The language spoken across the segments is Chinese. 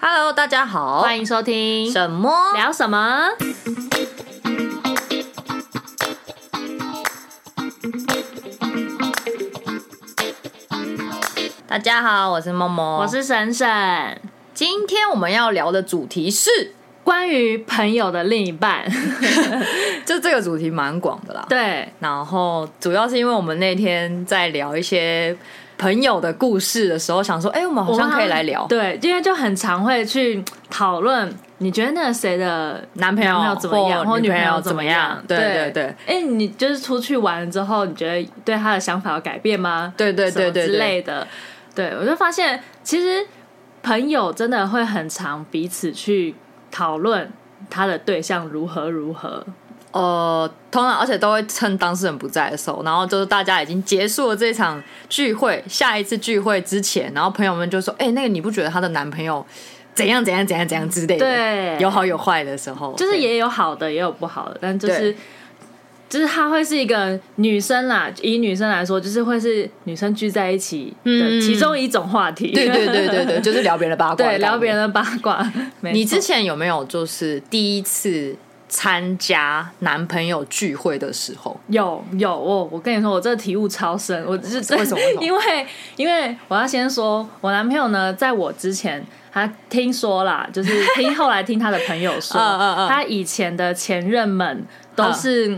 Hello，大家好，欢迎收听什么聊什么。大家好，我是默默，我是沈沈。今天我们要聊的主题是关于朋友的另一半，就这个主题蛮广的啦。对，然后主要是因为我们那天在聊一些朋友的故事的时候，想说，哎、欸，我们好像可以来聊。对，因为就很常会去讨论，你觉得那个谁的男朋友怎么样，或女朋友怎么样？对对对。哎、欸，你就是出去玩之后，你觉得对他的想法有改变吗？对对对对之类的。对，我就发现其实朋友真的会很常彼此去讨论他的对象如何如何。呃，通常而且都会趁当事人不在的时候，然后就是大家已经结束了这场聚会，下一次聚会之前，然后朋友们就说：“哎、欸，那个你不觉得她的男朋友怎样怎样怎样怎样之类的？”对，有好有坏的时候，就是也有好的，也有不好的，但就是。就是她会是一个女生啦，以女生来说，就是会是女生聚在一起的其中一种话题。嗯、对对对对对，就是聊别人的八卦。对，聊别人的八卦。你之前有没有就是第一次参加男朋友聚会的时候？有有，我我跟你说，我这个体悟超深。我是为什么？因为因为我要先说，我男朋友呢，在我之前，他听说啦，就是听 后来听他的朋友说，他以前的前任们都是。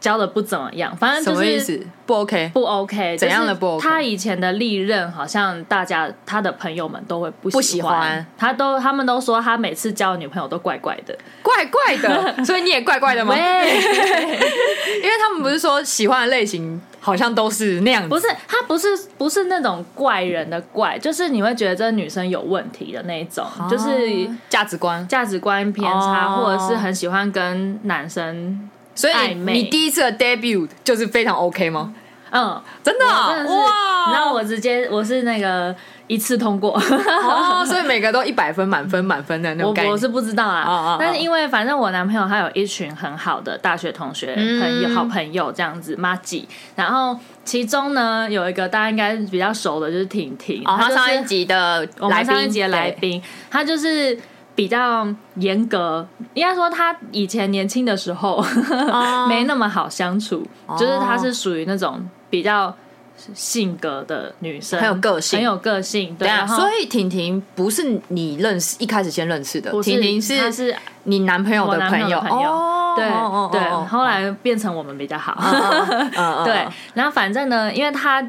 交的不怎么样，反正就是不 OK，不 OK，怎样的不 OK？他以前的历任好像大家他的朋友们都会不喜欢，不喜欢。他都他们都说他每次交女朋友都怪怪的，怪怪的，所以你也怪怪的吗？因为他们不是说喜欢的类型好像都是那样子，不是他不是不是那种怪人的怪，就是你会觉得这女生有问题的那一种，就是价值观。价值观偏差，或者是很喜欢跟男生。所以你，第一次的 debut 就是非常 OK 吗？嗯，真的，真的是哇！然后我直接我是那个一次通过，哦，所以每个都一百分满分满分的那种感觉。我我是不知道啊，哦哦哦，但是因为反正我男朋友他有一群很好的大学同学朋友，嗯、好朋友这样子麻吉，然后其中呢有一个大家应该比较熟的就是婷婷，哦，他上一集的我们上一集的来宾，他就是。比较严格，应该说他以前年轻的时候、uh, 没那么好相处，uh, 就是他是属于那种比较性格的女生，很有个性，很有个性。对，所以婷婷不是你认识一开始先认识的，婷婷是是你男朋友的朋友，朋友。Oh, 对、oh, oh, 对，oh, oh, oh. 后来变成我们比较好。Uh, uh, uh, uh. 对，然后反正呢，因为他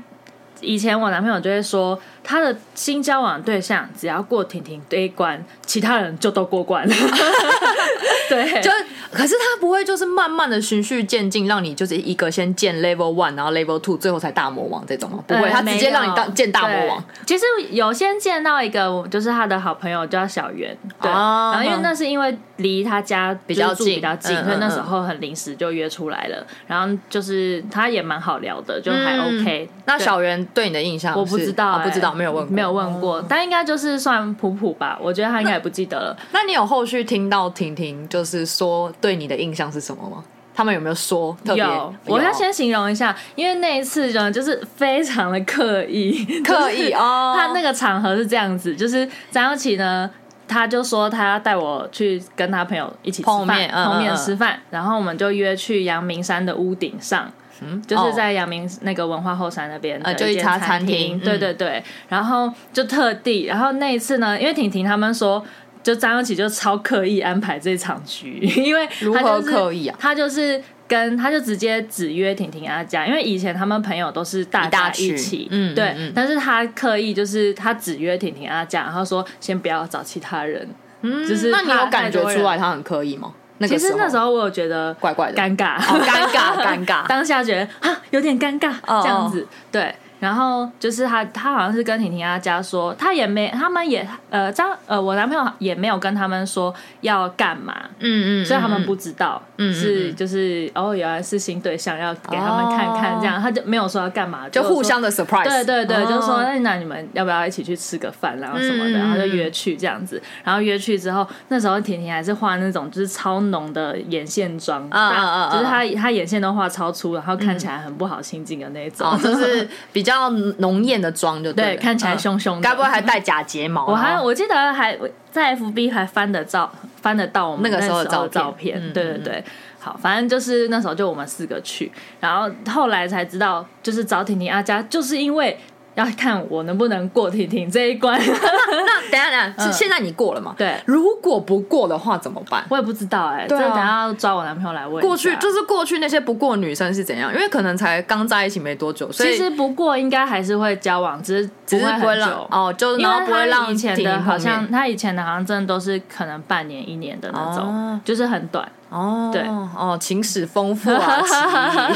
以前我男朋友就会说。他的新交往对象只要过婷婷这一关，其他人就都过关了。对，就可是他不会就是慢慢的循序渐进，让你就是一个先见 level one，然后 level two，最后才大魔王这种吗？不会，他直接让你当见大魔王。其实有先见到一个，就是他的好朋友叫小圆，对，然后因为那是因为离他家比较近，比较近，所以那时候很临时就约出来了。然后就是他也蛮好聊的，就还 OK。那小圆对你的印象，我不知道，不知道。没有问过，没有问过，哦、但应该就是算普普吧。我觉得他应该也不记得了。那，那你有后续听到婷婷就是说对你的印象是什么吗？他们有没有说特别？有，我要先形容一下，因为那一次呢，就是非常的刻意，刻意哦。他那个场合是这样子，就是张耀琪呢，他就说他要带我去跟他朋友一起吃饭，碰面，吃饭，然后我们就约去阳明山的屋顶上。嗯，就是在阳明那个文化后山那边的一家餐厅，对对对，然后就特地，然后那一次呢，因为婷婷他们说，就张优琪就超刻意安排这场局，因为如何刻意啊？他就是跟他就直接只约婷婷阿家，因为以前他们朋友都是大家一起，嗯，对，但是他刻意就是他只约婷婷阿家，然后说先不要找其他人，嗯，就是那你有感觉出来他很刻意吗？其实那时候我有觉得怪怪的，尴尬，尴尬，尴尬。当下觉得啊，有点尴尬，这样子，对。然后就是他，他好像是跟婷婷阿家说，他也没，他们也呃，张呃，我男朋友也没有跟他们说要干嘛，嗯嗯，所以他们不知道，嗯，是就是哦，原来是新对象，要给他们看看，这样他就没有说要干嘛，就互相的 surprise，对对对，就说那那你们要不要一起去吃个饭，然后什么的，然后就约去这样子，然后约去之后，那时候婷婷还是画那种就是超浓的眼线妆，啊啊啊，就是她她眼线都画超粗，然后看起来很不好亲近的那种，就是比较。较浓艳的妆，就对，对，看起来凶凶的，该不会还戴假睫毛？我还我记得还在 FB 还翻得照，翻得到我们那个时候的照片。对对对，好，反正就是那时候就我们四个去，然后后来才知道，就是找婷婷阿佳，就是因为。要看我能不能过婷婷这一关。那等下等下，是现在你过了吗？对。如果不过的话怎么办？我也不知道哎。对，等下要抓我男朋友来问。过去就是过去那些不过女生是怎样？因为可能才刚在一起没多久，所以其实不过应该还是会交往，只是只是不会让哦，就是然后不会让以前的好像他以前的好像真的都是可能半年一年的那种，就是很短哦。对哦，情史丰富啊。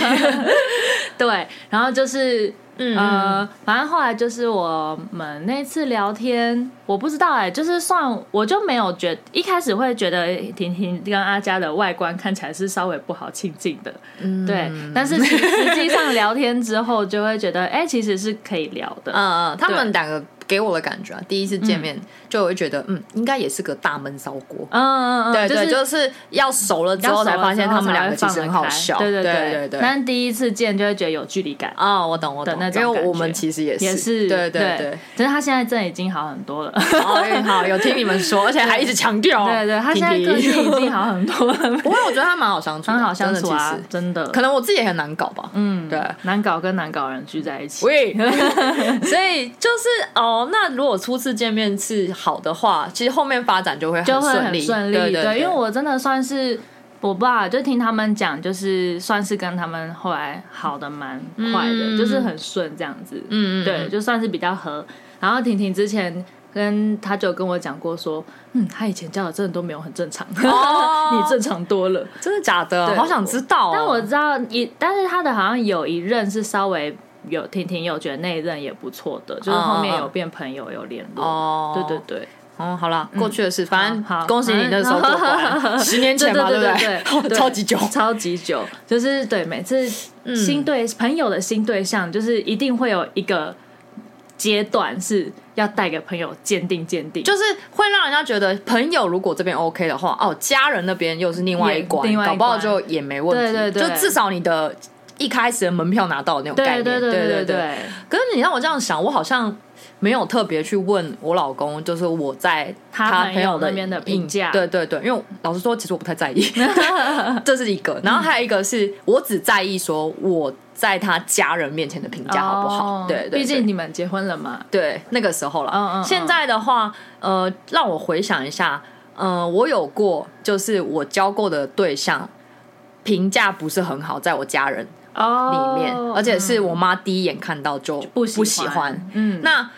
对，然后就是。嗯呃，反正后来就是我们那次聊天，我不知道哎、欸，就是算我就没有觉，一开始会觉得婷婷跟阿佳的外观看起来是稍微不好亲近的，嗯，对，但是实际上聊天之后就会觉得，哎、欸，其实是可以聊的，嗯嗯，他们两个。给我的感觉啊，第一次见面就会觉得，嗯，应该也是个大闷烧锅。嗯嗯嗯，对对，就是要熟了之后才发现他们两个其实很好笑。对对对对对。但第一次见就会觉得有距离感。哦，我懂我懂。因为我们其实也是。也是。对对对。可是他现在真的已经好很多了。好，好，有听你们说，而且还一直强调。对对，他现在个性已经好很多了。不会，我觉得他蛮好相处，很好相处啊，真的。可能我自己也很难搞吧。嗯，对，难搞跟难搞人聚在一起。喂。所以就是哦，那如果初。次见面是好的话，其实后面发展就会很顺利，顺利。对，因为我真的算是我爸，就听他们讲，就是算是跟他们后来好的蛮快的，嗯、就是很顺这样子。嗯对，就算是比较合。然后婷婷之前跟他就跟我讲过说，嗯，他以前交的真的都没有很正常，哦、你正常多了，真的假的？对好想知道、哦。但我知道一，但是他的好像有一任是稍微。有婷婷有觉得那一任也不错的，就是后面有变朋友有联络。哦，对对对，哦，好了，过去的事，反正好。恭喜你那时候过关，十年前嘛，对不对？超级久，超级久，就是对每次新对朋友的新对象，就是一定会有一个阶段是要带给朋友鉴定鉴定，就是会让人家觉得朋友如果这边 OK 的话，哦，家人那边又是另外一关，搞不好就也没问题。对对对，就至少你的。一开始的门票拿到的那种概念，对对对对对。可是你让我这样想，我好像没有特别去问我老公，就是我在他朋友那边的评价。对对对，因为老实说，其实我不太在意，这是一个。然后还有一个是我只在意说我在他家人面前的评价好不好？对对，毕竟你们结婚了嘛。对，那个时候了。嗯嗯。现在的话，呃，让我回想一下，呃，我有过，就是我交过的对象评价不是很好，在我家人。里面，而且是我妈第一眼看到就不喜欢。嗯，那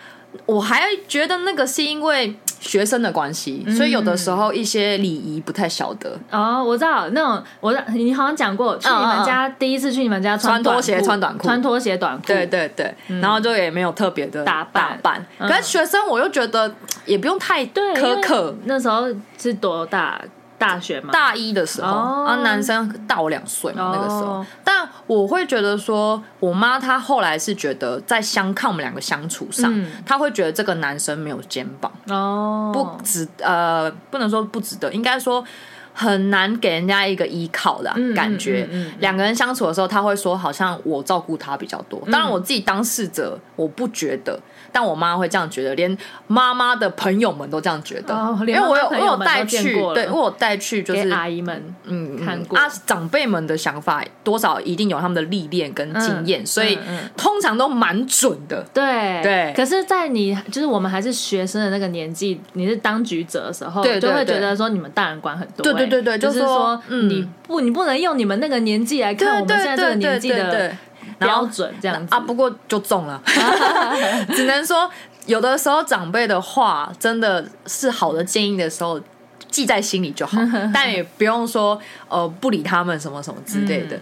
我还觉得那个是因为学生的关系，所以有的时候一些礼仪不太晓得。哦，我知道那种，我你好像讲过，去你们家第一次去你们家穿拖鞋、穿短裤、穿拖鞋短裤，对对对，然后就也没有特别的打扮。打扮，可是学生我又觉得也不用太苛刻。那时候是多大？大学嘛，大一的时候，oh. 啊，男生大我两岁嘛，那个时候。Oh. 但我会觉得说，我妈她后来是觉得在相看我们两个相处上，嗯、她会觉得这个男生没有肩膀哦，oh. 不值呃，不能说不值得，应该说很难给人家一个依靠的感觉。两、个人相处的时候，他会说好像我照顾他比较多。当然，我自己当事者，我不觉得。但我妈会这样觉得，连妈妈的朋友们都这样觉得，因为我有我有带去，对，我有带去就是阿姨们嗯看过啊，长辈们的想法多少一定有他们的历练跟经验，所以通常都蛮准的。对对。可是，在你就是我们还是学生的那个年纪，你是当局者的时候，就会觉得说你们大人管很多。对对对对，就是说你不你不能用你们那个年纪来看我们现在这个年纪的。标准这样子。啊，不过就中了，只能说有的时候长辈的话真的是好的建议的时候记在心里就好，但也不用说呃不理他们什么什么之类的。嗯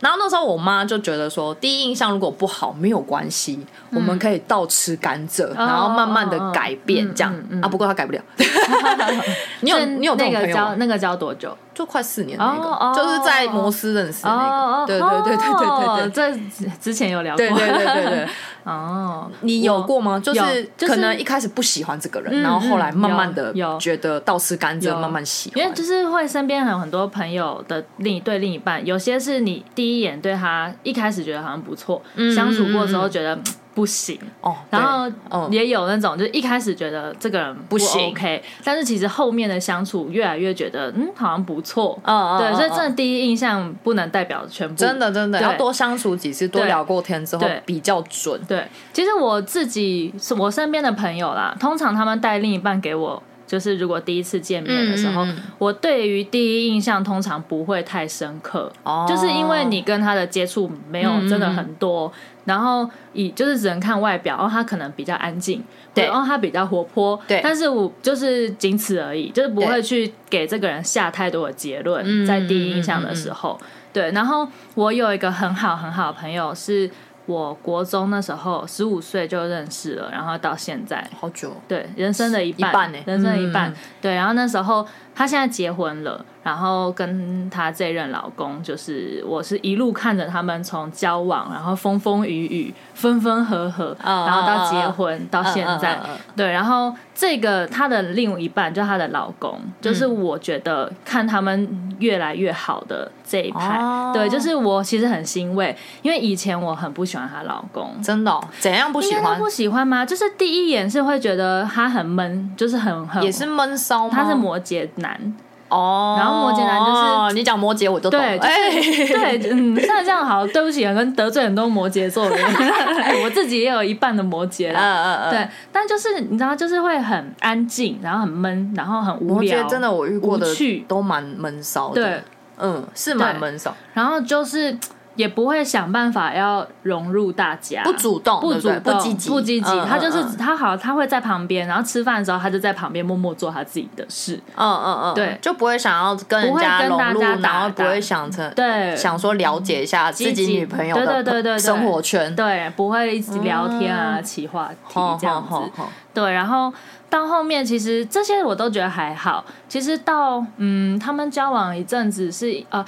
然后那时候我妈就觉得说，第一印象如果不好没有关系，我们可以倒吃甘蔗，然后慢慢的改变这样啊。不过她改不了。你有你有那个交那个交多久？就快四年那个，就是在摩斯认识的那个。对对对对对对这之前有聊过。对对对对对。哦，你有过吗？就是可能一开始不喜欢这个人，然后后来慢慢的觉得倒吃甘蔗，慢慢喜欢。因为就是会身边有很多朋友的另一对另一半，有些是你第一眼对他一开始觉得好像不错，相处过之后觉得不行。哦，然后也有那种，就是一开始觉得这个人不行。OK，但是其实后面的相处越来越觉得，嗯，好像不错。嗯，对，所以真的第一印象不能代表全部，真的真的要多相处几次，多聊过天之后比较准。对，其实我自己是我身边的朋友啦，通常他们带另一半给我。就是如果第一次见面的时候，我对于第一印象通常不会太深刻，哦，就是因为你跟他的接触没有真的很多，然后以就是只能看外表，然后他可能比较安静，对，然后他比较活泼，对，但是我就是仅此而已，就是不会去给这个人下太多的结论，在第一印象的时候，嗯嗯嗯嗯，对，然后我有一个很好很好的朋友是。我国中那时候十五岁就认识了，然后到现在。好久，对，人生的一半，一半欸、人生的一半，嗯、对，然后那时候他现在结婚了。然后跟她这任老公，就是我是一路看着他们从交往，然后风风雨雨，分分合合，然后到结婚到现在，对。然后这个她的另一半，就她的老公，就是我觉得看他们越来越好的这一派，对，就是我其实很欣慰，因为以前我很不喜欢她老公，真的，怎样不喜欢？不喜欢吗？就是第一眼是会觉得他很闷，就是很很也是闷骚？他是摩羯男。哦，然后摩羯男就是你讲摩羯，我就懂。对，对，嗯，现在这样好，对不起，跟得罪很多摩羯座的人，我自己也有一半的摩羯了，嗯嗯嗯，对，但就是你知道，就是会很安静，然后很闷，然后很无聊。真的，我遇过的都蛮闷骚的，对，嗯，是蛮闷骚，然后就是。也不会想办法要融入大家，不主动，不主动，不积极，不积极。他就是他好，他会在旁边，然后吃饭的时候，他就在旁边默默做他自己的事。嗯嗯嗯，对，就不会想要跟人家融入，然后不会想成对，想说了解一下自己女朋友的生活圈，对，不会一直聊天啊，起话题这样子。对，然后到后面其实这些我都觉得还好。其实到嗯，他们交往一阵子是呃。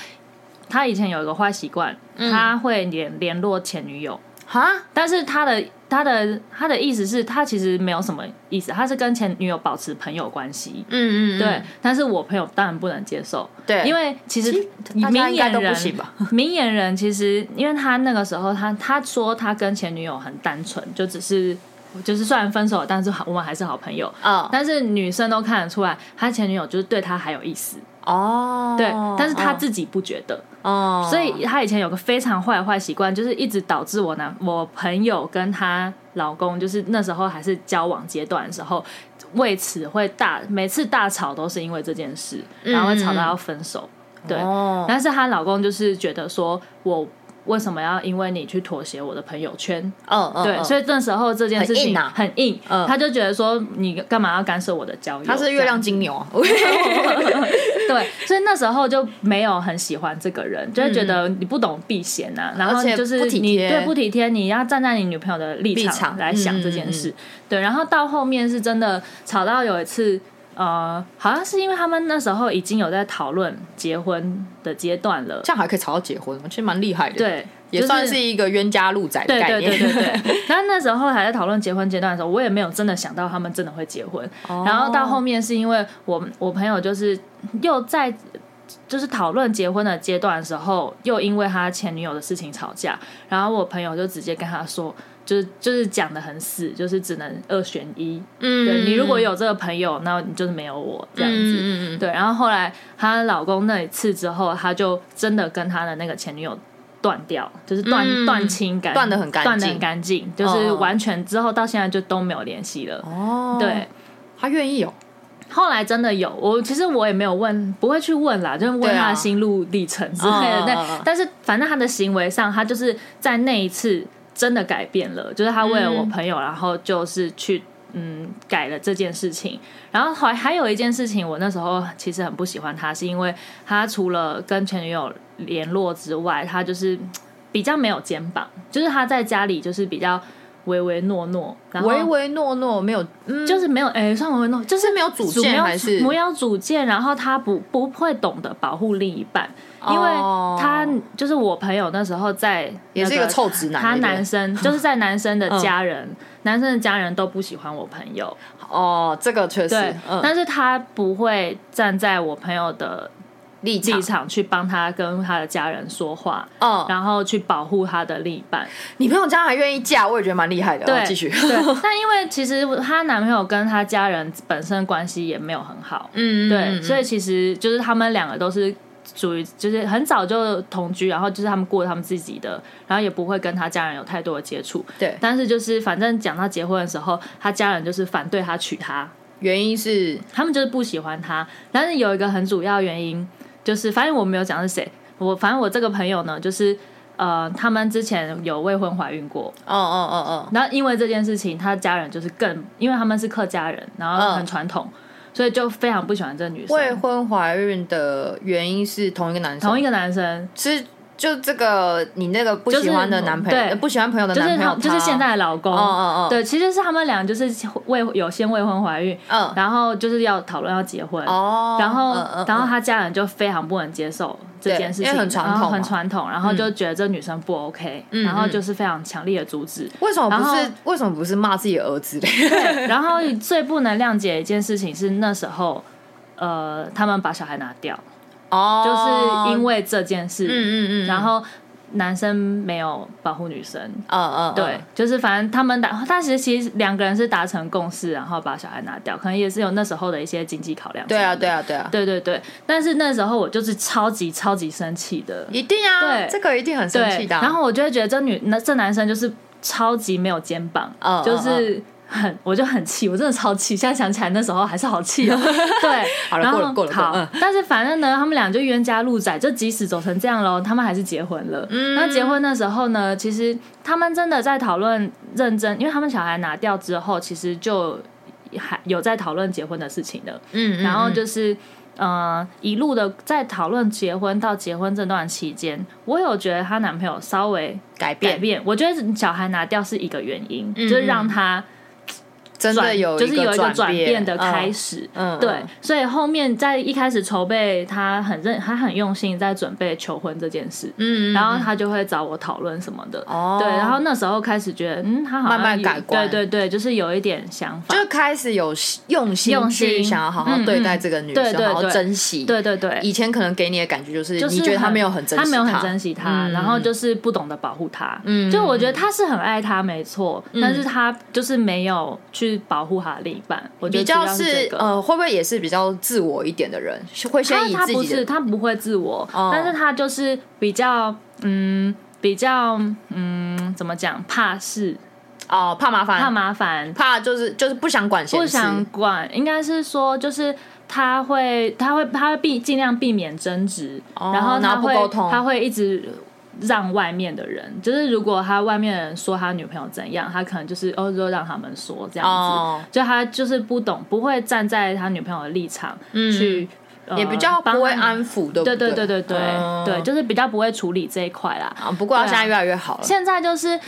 他以前有一个坏习惯，他会联联络前女友。哈，但是他的他的他的意思是他其实没有什么意思，他是跟前女友保持朋友关系，嗯嗯，对。但是我朋友当然不能接受，对，因为其实明眼人明眼人其实，因为他那个时候他他说他跟前女友很单纯，就只是就是虽然分手了，但是我们还是好朋友。啊。但是女生都看得出来，他前女友就是对他还有意思。哦，对，但是他自己不觉得。哦，所以他以前有个非常坏的坏习惯，就是一直导致我男我朋友跟她老公，就是那时候还是交往阶段的时候，为此会大每次大吵都是因为这件事，然后会吵到要分手。嗯、对，哦、但是她老公就是觉得说我。为什么要因为你去妥协我的朋友圈？嗯嗯，对，所以那时候这件事情很硬，他就觉得说你干嘛要干涉我的交友？他是月亮金牛。啊，对，所以那时候就没有很喜欢这个人，就会觉得你不懂避嫌呐，然后就是你对不体贴，你要站在你女朋友的立场来想这件事，对，然后到后面是真的吵到有一次。呃，好像是因为他们那时候已经有在讨论结婚的阶段了，这样还可以吵到结婚，其实蛮厉害的。对，也算是一个冤家路窄的概念。对对对对对。但那时候还在讨论结婚阶段的时候，我也没有真的想到他们真的会结婚。哦、然后到后面是因为我我朋友就是又在就是讨论结婚的阶段的时候，又因为他前女友的事情吵架，然后我朋友就直接跟他说。就是就是讲的很死，就是只能二选一。嗯，对，你如果有这个朋友，那你就是没有我这样子。嗯，对，然后后来她老公那一次之后，她就真的跟她的那个前女友断掉，就是断断亲感，断的很干净，断的很干净，就是完全之后到现在就都没有联系了。哦，对，她愿意有。后来真的有，我其实我也没有问，不会去问啦，就是问他的心路历程之类的。对，但是反正他的行为上，他就是在那一次。真的改变了，就是他为了我朋友，嗯、然后就是去嗯改了这件事情。然后还还有一件事情，我那时候其实很不喜欢他，是因为他除了跟前女友联络之外，他就是比较没有肩膀，就是他在家里就是比较唯唯诺诺，然后唯唯诺诺没有，嗯、就是没有哎，算唯唯诺，就是没有主见还是没有主见，然后他不不会懂得保护另一半。因为他就是我朋友那时候在，也是一个臭直男。他男生 就是在男生的家人，男生的家人都不喜欢我朋友。哦，这个确实。对，但是他不会站在我朋友的立场，立场去帮他跟他的家人说话，嗯，然后去保护他的另一半。你朋友家还愿意嫁，我也觉得蛮厉害的。对，继续。对，但因为其实她男朋友跟她家人本身关系也没有很好，嗯，对，嗯，所以其实就是他们两个都是属于就是很早就同居，然后就是他们过他们自己的，然后也不会跟他家人有太多的接触。对，但是就是反正讲到结婚的时候，他家人就是反对他娶她，原因是他们就是不喜欢他，但是有一个很主要原因。就是，反正我没有讲是谁。我反正我这个朋友呢，就是呃，他们之前有未婚怀孕过。哦哦哦哦。然后因为这件事情，他家人就是更，因为他们是客家人，然后很传统，oh. 所以就非常不喜欢这个女生。未婚怀孕的原因是同一个男生，同一个男生是。就这个，你那个不喜欢的男朋友，对，不喜欢朋友的男朋友，就是就是现在的老公，对，其实是他们俩就是未有先未婚怀孕，嗯，然后就是要讨论要结婚，哦，然后然后他家人就非常不能接受这件事情，很传统，很传统，然后就觉得这女生不 OK，然后就是非常强烈的阻止。为什么不是？为什么不是骂自己的儿子嘞？对，然后最不能谅解一件事情是那时候，呃，他们把小孩拿掉，哦，就是因为这件事，嗯嗯嗯，然后。男生没有保护女生，嗯嗯，对，就是反正他们打，但其实其实两个人是达成共识，然后把小孩拿掉，可能也是有那时候的一些经济考量。对啊，对啊，对啊，对对对。但是那时候我就是超级超级生气的，一定啊，对，这个一定很生气的。然后我就会觉得这女那这男生就是超级没有肩膀，嗯，就是。很，我就很气，我真的超气。现在想起来那时候还是好气哦。对，好了，过了过了。好，嗯、但是反正呢，他们俩就冤家路窄，就即使走成这样喽，他们还是结婚了。嗯，那结婚的时候呢，其实他们真的在讨论认真，因为他们小孩拿掉之后，其实就还有在讨论结婚的事情的。嗯，嗯，然后就是呃，一路的在讨论结婚到结婚这段期间，我有觉得她男朋友稍微改变改变。我觉得小孩拿掉是一个原因，嗯嗯就是让他。真的有就是有一个转变的开始，嗯，对，所以后面在一开始筹备，他很认，他很用心在准备求婚这件事，嗯，然后他就会找我讨论什么的，哦，对，然后那时候开始觉得，嗯，他好像慢慢改观，对对对，就是有一点想法，就开始有用心用心想要好好对待这个女生，好好珍惜，对对对，以前可能给你的感觉就是，你觉得他没有很珍惜，他没有很珍惜他，然后就是不懂得保护他，嗯，就我觉得他是很爱他，没错，但是他就是没有去保护他的。一半，我觉得是比较是呃，会不会也是比较自我一点的人，会先以自己。不是，他不会自我，哦、但是他就是比较嗯，比较嗯，怎么讲？怕事哦，怕麻烦，怕麻烦，怕就是就是不想管不想管，应该是说就是他会他会他会避尽量避免争执，哦、然后他会他会一直。让外面的人，就是如果他外面的人说他女朋友怎样，他可能就是哦，就让他们说这样子，oh. 就他就是不懂，不会站在他女朋友的立场去。嗯也比较不会安抚，对不对？对对对对就是比较不会处理这一块啦。啊，不过他现在越来越好了。现在就是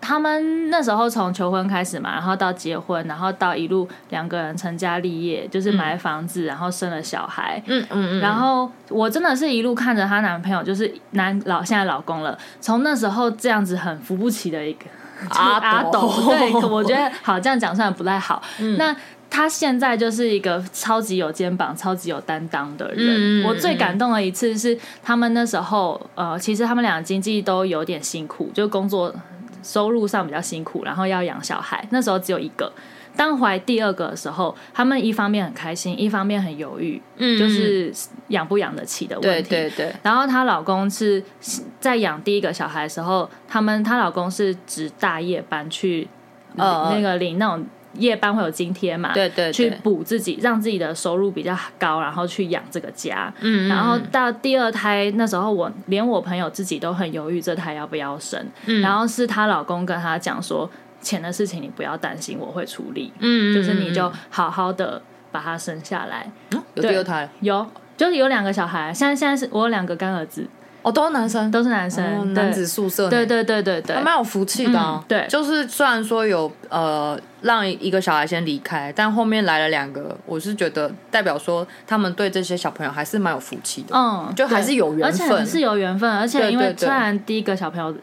他们那时候从求婚开始嘛，然后到结婚，然后到一路两个人成家立业，就是买房子，然后生了小孩。嗯嗯嗯。然后我真的是一路看着她男朋友，就是男老现在老公了，从那时候这样子很扶不起的一个阿 斗。对，我觉得好这样讲算不太好。那。他现在就是一个超级有肩膀、超级有担当的人。嗯、我最感动的一次是他们那时候，呃，其实他们俩经济都有点辛苦，就工作收入上比较辛苦，然后要养小孩。那时候只有一个，当怀第二个的时候，他们一方面很开心，一方面很犹豫，嗯、就是养不养得起的问题。对对对。然后她老公是在养第一个小孩的时候，他们她老公是值大夜班去，呃，那个领那种。夜班会有津贴嘛？对，对对，去补自己，让自己的收入比较高，然后去养这个家。嗯，然后到第二胎那时候，我连我朋友自己都很犹豫，这胎要不要生。嗯，然后是她老公跟她讲说，钱的事情你不要担心，我会处理。嗯，就是你就好好的把他生下来。嗯，有第二胎？有，就是有两个小孩。现在现在是我有两个干儿子。哦，都是男生，都是男生，男子宿舍，对对对对对，还蛮有福气的。对，就是虽然说有呃让一个小孩先离开，但后面来了两个，我是觉得代表说他们对这些小朋友还是蛮有福气的。嗯，就还是有缘分，而且是有缘分，而且因为虽然第一个小朋友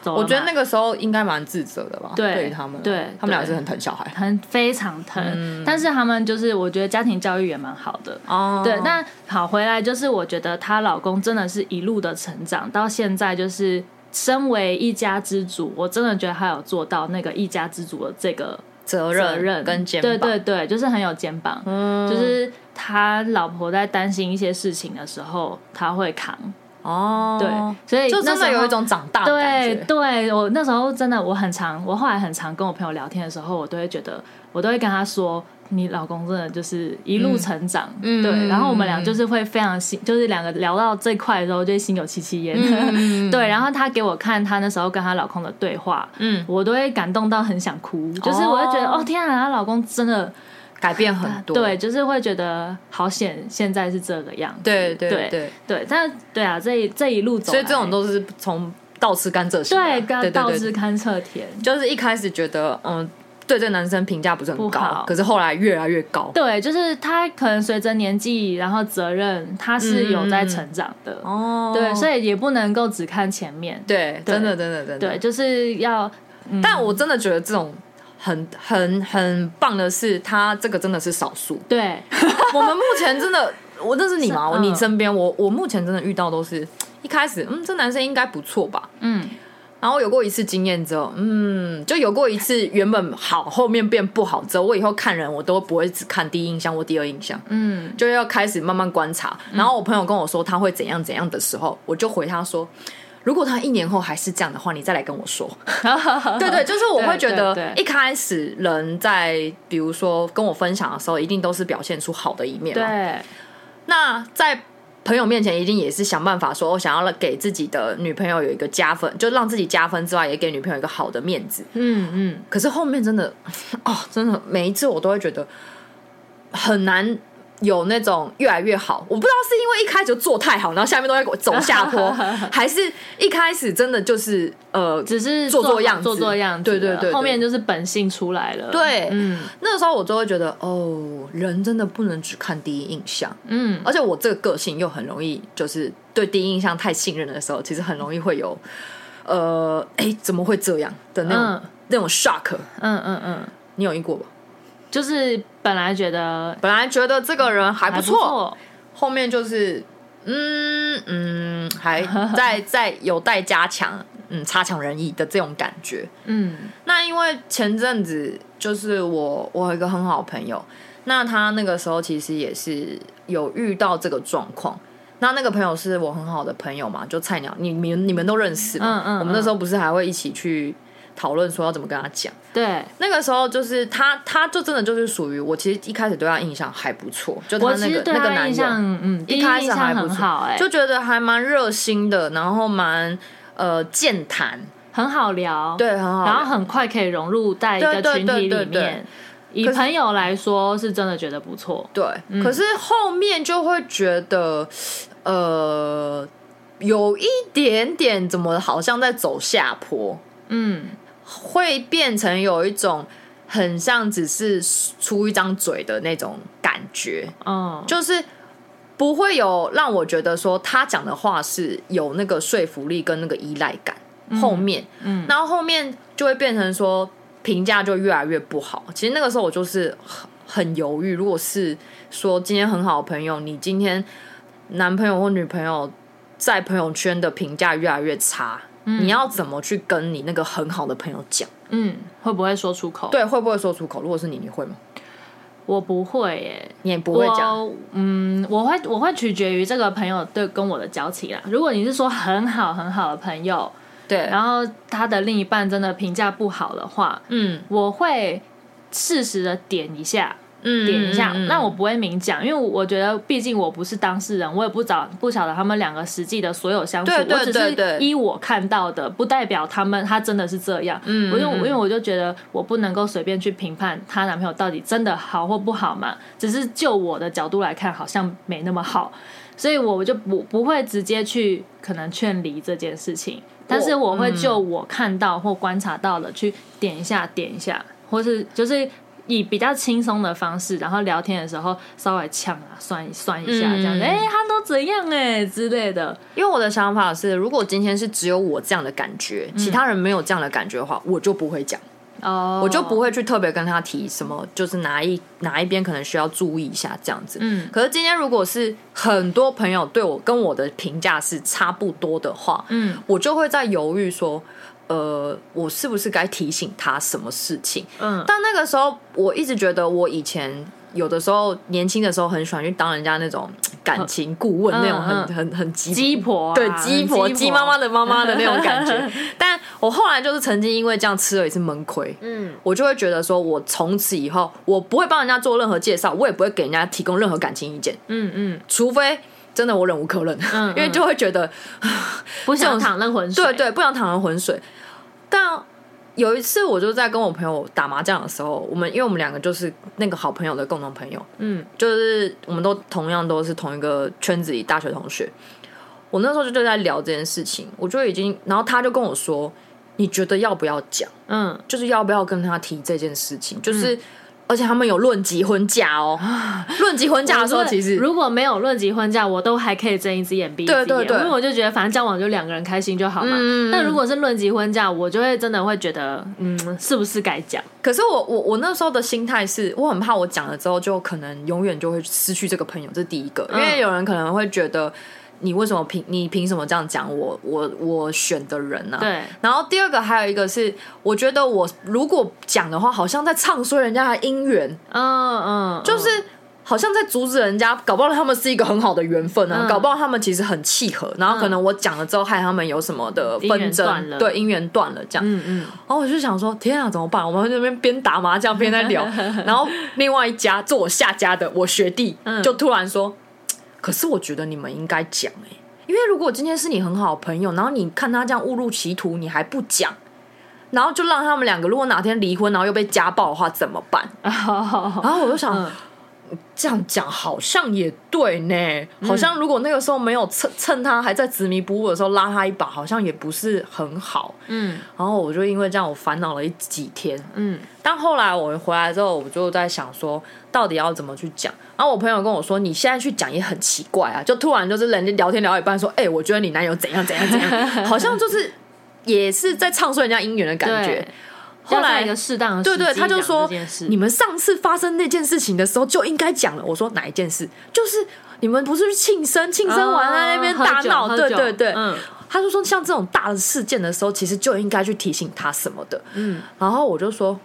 走。我觉得那个时候应该蛮自责的吧？对，于他们，对他们俩是很疼小孩，很非常疼。嗯、但是他们就是，我觉得家庭教育也蛮好的哦。对，那好回来就是，我觉得她老公真的是一路的成长，到现在就是身为一家之主，我真的觉得他有做到那个一家之主的这个。责任，责任跟肩膀，对对对，就是很有肩膀。嗯，就是他老婆在担心一些事情的时候，他会扛。哦，对，所以就真的有一种长大的感觉。对，对我那时候真的，我很常，我后来很常跟我朋友聊天的时候，我都会觉得，我都会跟他说。你老公真的就是一路成长，嗯、对，然后我们俩就是会非常心，就是两个聊到这块的时候，就会心有戚戚焉。嗯、对，然后他给我看他那时候跟他老公的对话，嗯，我都会感动到很想哭，就是我会觉得哦，哦天啊，她老公真的改变很多，对，就是会觉得好险，现在是这个样子，对对对对。对，但对啊，这一这一路走，所以这种都是从倒吃甘蔗对，对，倒吃甘蔗甜，就是一开始觉得嗯。对这男生评价不是很高，可是后来越来越高。对，就是他可能随着年纪，然后责任，他是有在成长的。哦，对，所以也不能够只看前面。对，真的，真的，真的。对，就是要。但我真的觉得这种很、很、很棒的是，他这个真的是少数。对，我们目前真的，我认识你吗？你身边，我我目前真的遇到都是一开始，嗯，这男生应该不错吧？嗯。然后有过一次经验之后，嗯，就有过一次原本好，后面变不好之后，我以后看人我都不会只看第一印象或第二印象，嗯，就要开始慢慢观察。然后我朋友跟我说他会怎样怎样的时候，我就回他说，如果他一年后还是这样的话，你再来跟我说。对对，就是我会觉得一开始人在比如说跟我分享的时候，一定都是表现出好的一面。对，那在。朋友面前一定也是想办法说，我想要给自己的女朋友有一个加分，就让自己加分之外，也给女朋友一个好的面子。嗯嗯。可是后面真的，哦，真的每一次我都会觉得很难。有那种越来越好，我不知道是因为一开始就做太好，然后下面都会走下坡，还是一开始真的就是呃，只是做做样子，做做样子，对对对，对，后面就是本性出来了。对，嗯，那个时候我就会觉得，哦，人真的不能只看第一印象，嗯，而且我这个个性又很容易，就是对第一印象太信任的时候，其实很容易会有，呃，哎，怎么会这样的那种、嗯、那种 shock，嗯嗯嗯，你有遇过吧？就是本来觉得本来觉得这个人还不错，不错后面就是嗯嗯，还在在有待加强，嗯，差强人意的这种感觉。嗯，那因为前阵子就是我我有一个很好的朋友，那他那个时候其实也是有遇到这个状况。那那个朋友是我很好的朋友嘛，就菜鸟，你你们你们都认识嘛？嗯嗯，我们那时候不是还会一起去。讨论说要怎么跟他讲，对，那个时候就是他，他就真的就是属于我，其实一开始对他印象还不错，就他那个那个男友，嗯，一开始还不错，哎，就觉得还蛮热心的，然后蛮呃健谈，很好聊，对，很好，然后很快可以融入在一个群体里面。以朋友来说，是真的觉得不错，对，可是后面就会觉得，呃，有一点点怎么好像在走下坡，嗯。会变成有一种很像只是出一张嘴的那种感觉，嗯，就是不会有让我觉得说他讲的话是有那个说服力跟那个依赖感。后面，嗯，然后后面就会变成说评价就越来越不好。其实那个时候我就是很很犹豫，如果是说今天很好的朋友，你今天男朋友或女朋友在朋友圈的评价越来越差。嗯、你要怎么去跟你那个很好的朋友讲？嗯，会不会说出口？对，会不会说出口？如果是你，你会吗？我不会耶，你也不会讲。嗯，我会，我会取决于这个朋友对跟我的交情啦。如果你是说很好很好的朋友，对，然后他的另一半真的评价不好的话，嗯，我会适时的点一下。嗯，点一下，嗯嗯、那我不会明讲，因为我觉得毕竟我不是当事人，我也不找不晓得他们两个实际的所有相处，对对对对，我只是依我看到的，不代表他们他真的是这样。嗯，因为因为我就觉得我不能够随便去评判她男朋友到底真的好或不好嘛，只是就我的角度来看，好像没那么好，所以我就不不会直接去可能劝离这件事情，但是我会就我看到或观察到的去点一下点一下，或是就是。以比较轻松的方式，然后聊天的时候稍微呛啊，算一算一下，这样子，哎、嗯欸，他都怎样哎、欸、之类的。因为我的想法是，如果今天是只有我这样的感觉，其他人没有这样的感觉的话，我就不会讲。哦，oh. 我就不会去特别跟他提什么，就是哪一哪一边可能需要注意一下这样子。嗯，可是今天如果是很多朋友对我跟我的评价是差不多的话，嗯，我就会在犹豫说，呃，我是不是该提醒他什么事情？嗯，但那个时候我一直觉得我以前。有的时候年轻的时候很喜欢去当人家那种感情顾问，那种很很很鸡鸡婆，对鸡婆鸡妈妈的妈妈的那种感觉。但我后来就是曾经因为这样吃了一次闷亏，嗯，我就会觉得说，我从此以后我不会帮人家做任何介绍，我也不会给人家提供任何感情意见，嗯嗯，除非真的我忍无可忍，因为就会觉得 不想淌那浑水，对对，不想淌那浑水，但。有一次，我就在跟我朋友打麻将的时候，我们因为我们两个就是那个好朋友的共同朋友，嗯，就是我们都同样都是同一个圈子里大学同学。我那时候就就在聊这件事情，我就已经，然后他就跟我说：“你觉得要不要讲？嗯，就是要不要跟他提这件事情？就是。嗯”而且他们有论及婚嫁哦，论及婚嫁的时候，其实如果没有论及婚嫁，我都还可以睁一只眼闭一只眼，对对对，因为我就觉得反正交往就两个人开心就好嘛。嗯、但如果是论及婚嫁，我就会真的会觉得，嗯，是不是该讲？可是我我我那时候的心态是，我很怕我讲了之后，就可能永远就会失去这个朋友，这是第一个，因为有人可能会觉得。你为什么凭你凭什么这样讲我我我选的人呢、啊？对。然后第二个还有一个是，我觉得我如果讲的话，好像在唱衰人家的姻缘。嗯嗯。就是好像在阻止人家，搞不好他们是一个很好的缘分啊，嗯、搞不好他们其实很契合。然后可能我讲了之后，害他们有什么的纷争，对，姻缘断了这样。嗯嗯。然后我就想说，天啊，怎么办？我们在那边边打麻将边在聊，然后另外一家做我下家的我学弟就突然说。可是我觉得你们应该讲哎，因为如果今天是你很好的朋友，然后你看他这样误入歧途，你还不讲，然后就让他们两个如果哪天离婚，然后又被家暴的话怎么办？然后我就想。嗯这样讲好像也对呢，好像如果那个时候没有趁趁他还在执迷不悟的时候拉他一把，好像也不是很好。嗯，然后我就因为这样我烦恼了一几天。嗯，但后来我回来之后，我就在想说，到底要怎么去讲？然后我朋友跟我说，你现在去讲也很奇怪啊，就突然就是人家聊天聊一半说，哎、欸，我觉得你男友怎样怎样怎样，好像就是也是在唱衰人家姻缘的感觉。后来一个适当的对对，他就说，你们上次发生那件事情的时候就应该讲了。我说哪一件事？就是你们不是去庆生，庆生完在那边大闹，对对对。嗯，他就说像这种大的事件的时候，其实就应该去提醒他什么的。嗯，然后我就说。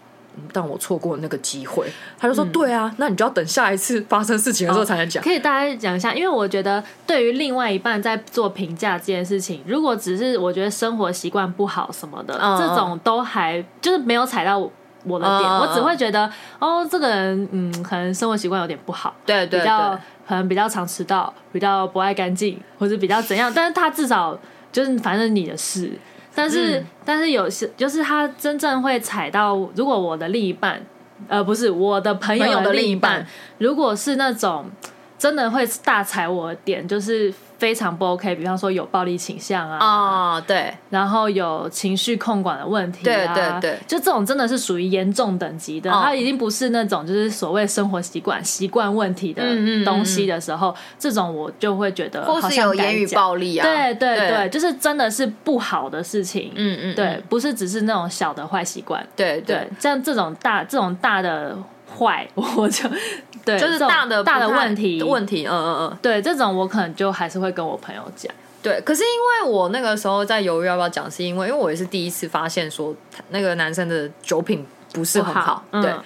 但我错过了那个机会，他就说：“对啊，嗯、那你就要等下一次发生事情的时候才能讲。”可以大家讲一下，因为我觉得对于另外一半在做评价这件事情，如果只是我觉得生活习惯不好什么的，嗯、这种都还就是没有踩到我的点，嗯、我只会觉得哦，这个人嗯，可能生活习惯有点不好，对，对对，比较可能比较常迟到，比较不爱干净，或者比较怎样，但是他至少就是反正你的事。但是，嗯、但是有些就是他真正会踩到，如果我的另一半，呃，不是我的朋友的另一半，如果是那种真的会大踩我的点，就是。非常不 OK，比方说有暴力倾向啊，哦，对，然后有情绪控管的问题啊，对对对，就这种真的是属于严重等级的，他已经不是那种就是所谓生活习惯习惯问题的东西的时候，这种我就会觉得好像有言语暴力啊，对对对，就是真的是不好的事情，嗯嗯，对，不是只是那种小的坏习惯，对。对，像这种大这种大的。坏，我就对，就是大的大的问题问题，嗯嗯嗯，对，这种我可能就还是会跟我朋友讲。对，可是因为我那个时候在犹豫要不要讲，是因为因为我也是第一次发现说那个男生的酒品不是很好，好对。嗯、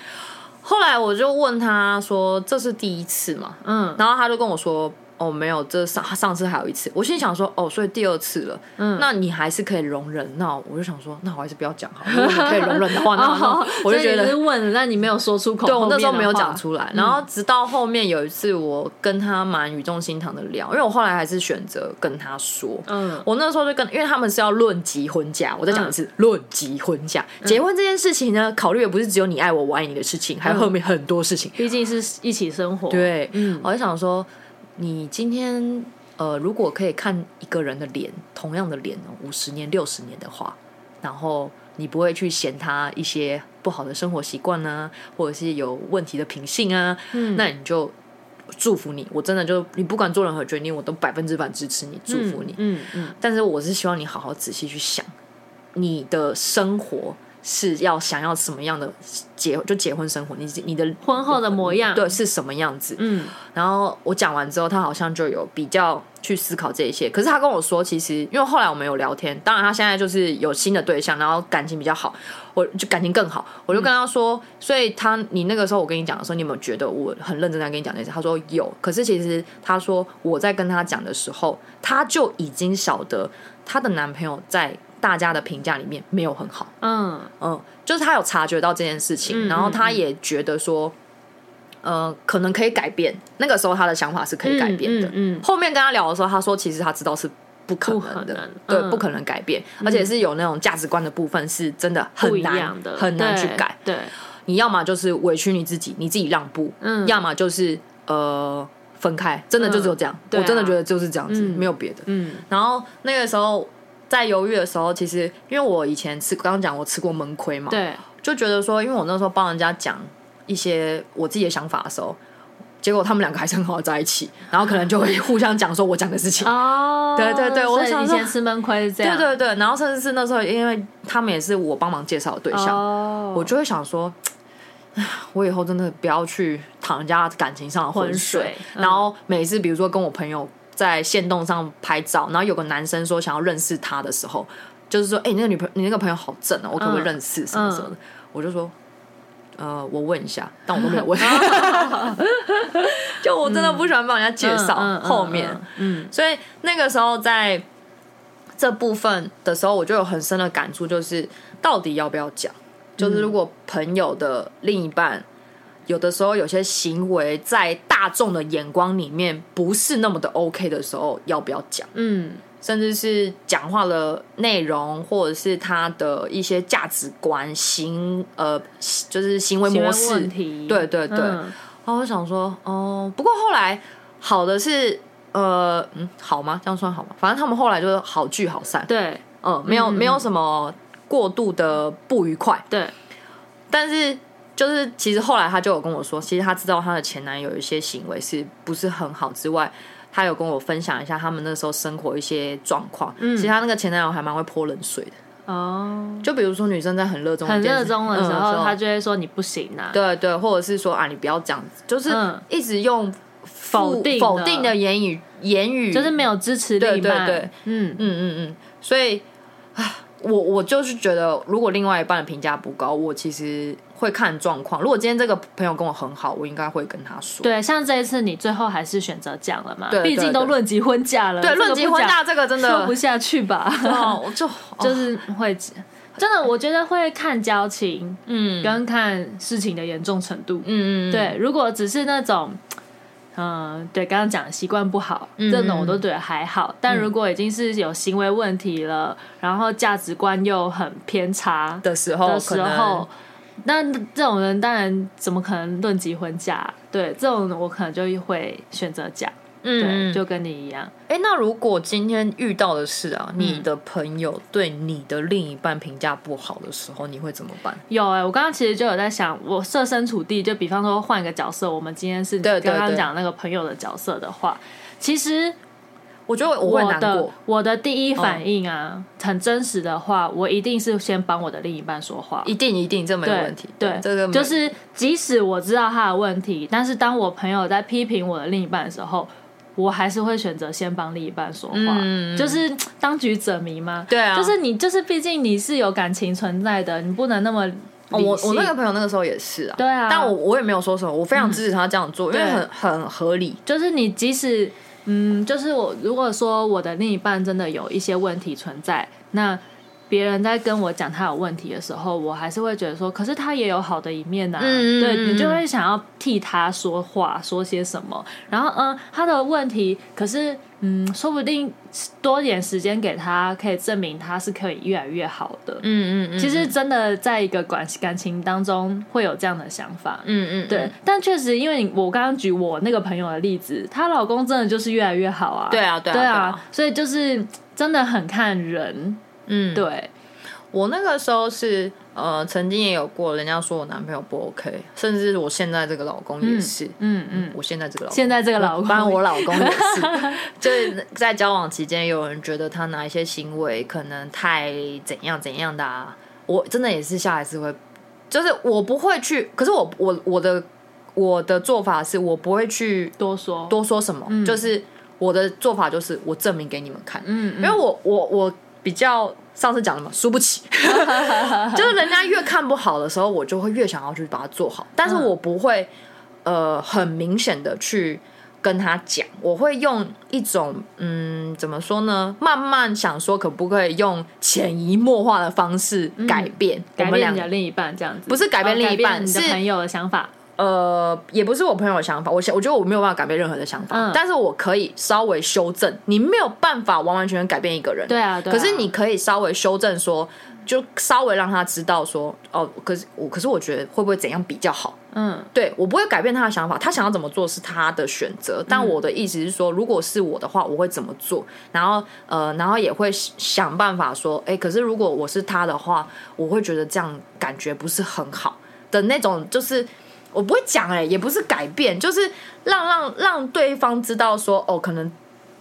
后来我就问他说：“这是第一次嘛？”嗯，然后他就跟我说。哦，没有，这上上次还有一次，我心里想说，哦，所以第二次了，嗯，那你还是可以容忍，那我就想说，那我还是不要讲好，如果你可以容忍的话，那我就觉得问了，但你没有说出口，对，我那时候没有讲出来，然后直到后面有一次，我跟他蛮语重心长的聊，因为我后来还是选择跟他说，嗯，我那时候就跟，因为他们是要论及婚嫁，我在讲的是论及婚嫁，结婚这件事情呢，考虑的不是只有你爱我，我爱你的事情，还有后面很多事情，毕竟是一起生活，对，嗯，我就想说。你今天呃，如果可以看一个人的脸，同样的脸哦，五十年、六十年的话，然后你不会去嫌他一些不好的生活习惯啊，或者是有问题的品性啊，嗯，那你就祝福你，我真的就你不管做任何决定，我都百分之百支持你，祝福你，嗯嗯，嗯。但是我是希望你好好仔细去想，你的生活是要想要什么样的结就结婚生活，你你的婚后的模样对是什么样子？嗯，然后我讲完之后，他好像就有比较。去思考这一些，可是他跟我说，其实因为后来我们有聊天，当然他现在就是有新的对象，然后感情比较好，我就感情更好，我就跟他说，嗯、所以他你那个时候我跟你讲的时候，你有没有觉得我很认真在跟你讲这些？他说有，可是其实他说我在跟他讲的时候，他就已经晓得她的男朋友在大家的评价里面没有很好，嗯嗯，就是他有察觉到这件事情，嗯、然后他也觉得说。呃，可能可以改变。那个时候他的想法是可以改变的。嗯，嗯，嗯，后面跟他聊的时候，他说其实他知道是不可能的，能对，嗯、不可能改变，而且是有那种价值观的部分是真的很难的，很难去改。对，你要么就是委屈你自己，你自己让步，嗯，要么就是呃分开，真的就只有这样。我真的觉得就是这样子，嗯、没有别的。嗯，然后那个时候在犹豫的时候，其实因为我以前吃刚刚讲我吃过闷亏嘛，对，就觉得说，因为我那时候帮人家讲。一些我自己的想法的时候，结果他们两个还是很好的在一起，然后可能就会互相讲说我讲的事情。哦，对对对，我以前吃闷亏是这样。对对对，然后甚至是那时候，因为他们也是我帮忙介绍的对象，哦、我就会想说，我以后真的不要去淌人家感情上的浑水。嗯、然后每次比如说跟我朋友在线动上拍照，然后有个男生说想要认识他的时候，就是说，哎、欸，你那个女朋友，你那个朋友好正哦，我可不可以认识什么什么的？嗯、我就说。呃，我问一下，但我都没有问。就我真的不喜欢帮人家介绍后面，嗯，所以那个时候在这部分的时候，我就有很深的感触，就是到底要不要讲？就是如果朋友的另一半有的时候有些行为在大众的眼光里面不是那么的 OK 的时候，要不要讲？嗯。甚至是讲话的内容，或者是他的一些价值观、行呃，就是行为模式，对对对。嗯、然后我想说，哦，不过后来好的是，呃，嗯，好吗？这样算好吗？反正他们后来就是好聚好散，对，嗯，没有没有什么过度的不愉快，对。但是就是其实后来她就有跟我说，其实她知道她的前男友有一些行为是不是很好之外。她有跟我分享一下他们那时候生活一些状况，嗯，其实她那个前男友还蛮会泼冷水的。哦，就比如说女生在很热衷很热衷的时候，嗯、他就会说你不行啊，对对，或者是说啊你不要这样子，就是一直用否定否定的言语言语，就是没有支持另一半，对对。对，嗯嗯嗯嗯，所以啊。我我就是觉得，如果另外一半的评价不高，我其实会看状况。如果今天这个朋友跟我很好，我应该会跟他说。对，像这一次你最后还是选择讲了嘛？对，毕竟都论及婚嫁了。对，论及婚嫁这个真的说不下去吧？哦，就 就是会真的，我觉得会看交情，嗯，跟看事情的严重程度，嗯嗯，对。如果只是那种。嗯，对，刚刚讲的习惯不好，嗯、这种我都觉得还好。但如果已经是有行为问题了，嗯、然后价值观又很偏差的时候，的时候，那这种人当然怎么可能论及婚嫁？对，这种我可能就会选择嫁。嗯，对就跟你一样。哎，那如果今天遇到的是啊，你的朋友对你的另一半评价不好的时候，你会怎么办？有哎，我刚刚其实就有在想，我设身处地，就比方说换一个角色，我们今天是刚刚讲那个朋友的角色的话，其实我觉得我会难过。我的第一反应啊，很真实的话，我一定是先帮我的另一半说话，一定一定，这没有问题。对，这个就是即使我知道他的问题，但是当我朋友在批评我的另一半的时候。我还是会选择先帮另一半说话，嗯、就是当局者迷嘛。对啊，就是你，就是毕竟你是有感情存在的，你不能那么哦。我我那个朋友那个时候也是啊，对啊，但我我也没有说什么，我非常支持他这样做，嗯、因为很很合理。就是你即使嗯，就是我如果说我的另一半真的有一些问题存在，那。别人在跟我讲他有问题的时候，我还是会觉得说，可是他也有好的一面呐、啊。嗯、对，你就会想要替他说话，说些什么。然后，嗯，他的问题，可是，嗯，说不定多点时间给他，可以证明他是可以越来越好的。嗯嗯嗯。其实真的在一个感感情当中会有这样的想法。嗯嗯。对，但确实，因为我刚刚举我那个朋友的例子，她老公真的就是越来越好啊。对啊，对啊，对啊。所以就是真的很看人。嗯，对，我那个时候是呃，曾经也有过人家说我男朋友不 OK，甚至我现在这个老公也是，嗯嗯，嗯，我现在这个老公，现在这个老公，反正我老公也是，就是在交往期间，有人觉得他哪一些行为可能太怎样怎样的啊，我真的也是下一次会，就是我不会去，可是我我我的我的做法是我不会去多说。多说什么，嗯、就是我的做法就是我证明给你们看，嗯，嗯。因为我我我比较。上次讲的嘛，输不起，就是人家越看不好的时候，我就会越想要去把它做好。但是我不会，呃，很明显的去跟他讲，我会用一种，嗯，怎么说呢？慢慢想说，可不可以用潜移默化的方式改变、嗯、改变你的另一半这样子？不是改变另一半，是朋友的想法。呃，也不是我朋友的想法，我想，我觉得我没有办法改变任何的想法，嗯、但是我可以稍微修正。你没有办法完完全全改变一个人，对啊，对啊。可是你可以稍微修正说，就稍微让他知道说，哦，可是我，可是我觉得会不会怎样比较好？嗯，对，我不会改变他的想法，他想要怎么做是他的选择。但我的意思是说，如果是我的话，我会怎么做？然后，呃，然后也会想办法说，哎、欸，可是如果我是他的话，我会觉得这样感觉不是很好的那种，就是。我不会讲哎、欸，也不是改变，就是让让让对方知道说，哦，可能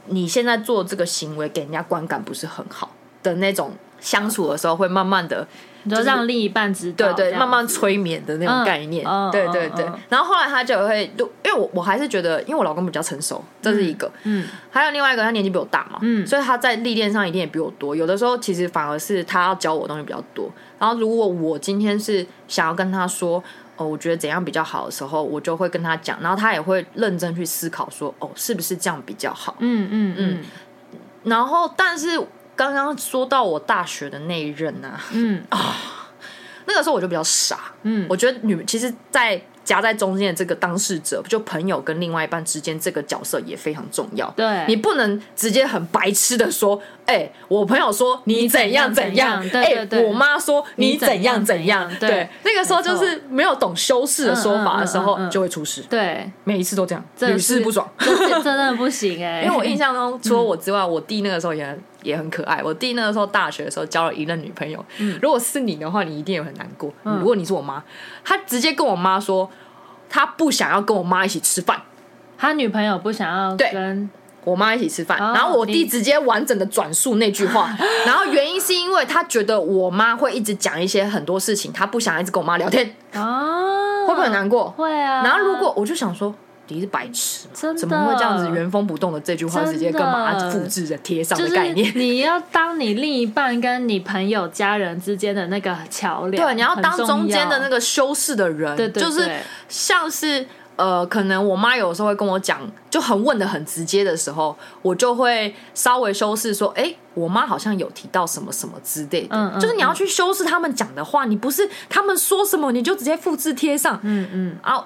你现在做这个行为给人家观感不是很好的那种，相处的时候会慢慢的，就是让另一半知道，对对，慢慢催眠的那种概念，嗯、对对对。然后后来他就会，因为我我还是觉得，因为我老公比较成熟，这是一个，嗯，还有另外一个，他年纪比我大嘛，嗯，所以他在历练上一定也比我多，有的时候其实反而是他要教我的东西比较多。然后如果我今天是想要跟他说。哦，我觉得怎样比较好的时候，我就会跟他讲，然后他也会认真去思考，说，哦，是不是这样比较好？嗯嗯嗯。然后，但是刚刚说到我大学的那一任呢、啊，嗯啊，那个时候我就比较傻，嗯，我觉得女其实，在。夹在中间的这个当事者，就朋友跟另外一半之间这个角色也非常重要。对，你不能直接很白痴的说，哎、欸，我朋友说你怎样怎样，哎、欸，我妈说你怎样怎样。对，对那个时候就是没有懂修饰的说法的时候，就会出事。对，每一次都这样，屡试不爽，真的不行哎、欸。因为我印象中，除了我之外，我弟那个时候也很也很可爱。我弟那个时候大学的时候交了一任女朋友。嗯，如果是你的话，你一定也很难过。如果你是我妈，他直接跟我妈说。他不想要跟我妈一起吃饭，他女朋友不想要跟我妈一起吃饭，然后我弟直接完整的转述那句话，然后原因是因为他觉得我妈会一直讲一些很多事情，他不想一直跟我妈聊天。哦，会不会很难过？会啊。然后如果我就想说，你是白痴，怎么会这样子原封不动的这句话直接跟妈复制着贴上的概念？你要当你另一半跟你朋友家人之间的那个桥梁，对，你要当中间的那个修饰的人，对对，就是。像是呃，可能我妈有时候会跟我讲，就很问的很直接的时候，我就会稍微修饰说，哎、欸，我妈好像有提到什么什么之类的，嗯嗯、就是你要去修饰他们讲的话，你不是他们说什么你就直接复制贴上，嗯嗯，然后